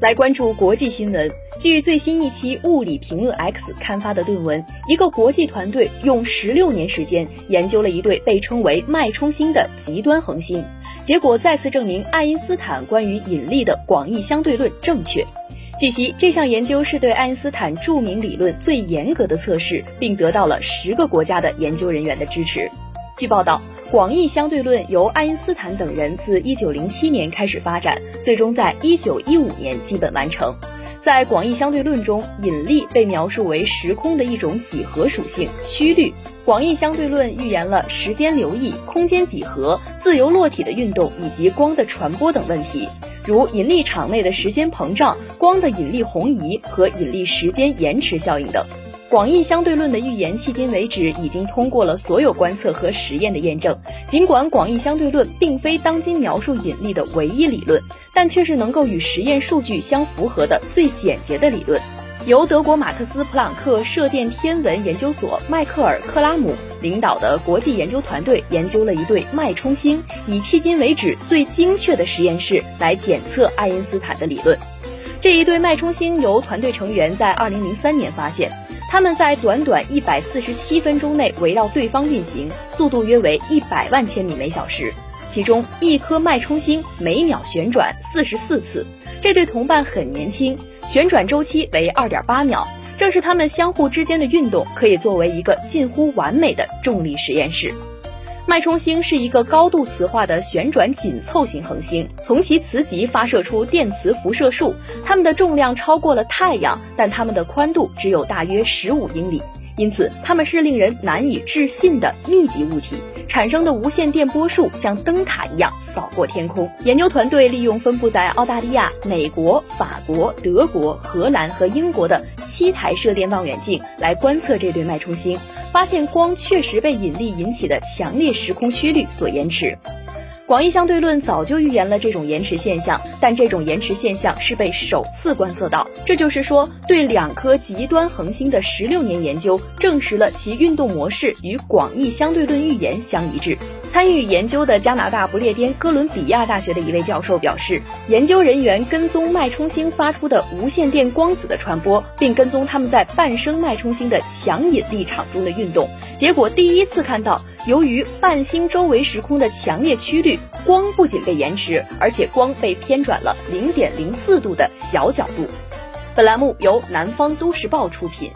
来关注国际新闻。据最新一期《物理评论 X》刊发的论文，一个国际团队用十六年时间研究了一对被称为脉冲星的极端恒星，结果再次证明爱因斯坦关于引力的广义相对论正确。据悉，这项研究是对爱因斯坦著名理论最严格的测试，并得到了十个国家的研究人员的支持。据报道。广义相对论由爱因斯坦等人自1907年开始发展，最终在1915年基本完成。在广义相对论中，引力被描述为时空的一种几何属性曲率。广义相对论预言了时间流溢、空间几何、自由落体的运动以及光的传播等问题，如引力场内的时间膨胀、光的引力红移和引力时间延迟效应等。广义相对论的预言迄今为止已经通过了所有观测和实验的验证。尽管广义相对论并非当今描述引力的唯一理论，但却是能够与实验数据相符合的最简洁的理论。由德国马克思普朗克射电天文研究所迈克尔克拉姆领导的国际研究团队研究了一对脉冲星，以迄今为止最精确的实验室来检测爱因斯坦的理论。这一对脉冲星由团队成员在2003年发现。他们在短短一百四十七分钟内围绕对方运行，速度约为一百万千米每小时。其中一颗脉冲星每秒旋转四十四次。这对同伴很年轻，旋转周期为二点八秒。正是他们相互之间的运动，可以作为一个近乎完美的重力实验室。脉冲星是一个高度磁化的旋转紧凑型恒星，从其磁极发射出电磁辐射束。它们的重量超过了太阳，但它们的宽度只有大约十五英里，因此它们是令人难以置信的密集物体。产生的无线电波束像灯塔一样扫过天空。研究团队利用分布在澳大利亚、美国、法国、德国、荷兰和英国的七台射电望远镜来观测这对脉冲星。发现光确实被引力引起的强烈时空曲率所延迟。广义相对论早就预言了这种延迟现象，但这种延迟现象是被首次观测到。这就是说，对两颗极端恒星的十六年研究，证实了其运动模式与广义相对论预言相一致。参与研究的加拿大不列颠哥伦比亚大学的一位教授表示，研究人员跟踪脉冲星发出的无线电光子的传播，并跟踪它们在半生脉冲星的强引力场中的运动，结果第一次看到，由于半星周围时空的强烈曲率，光不仅被延迟，而且光被偏转了零点零四度的小角度。本栏目由南方都市报出品。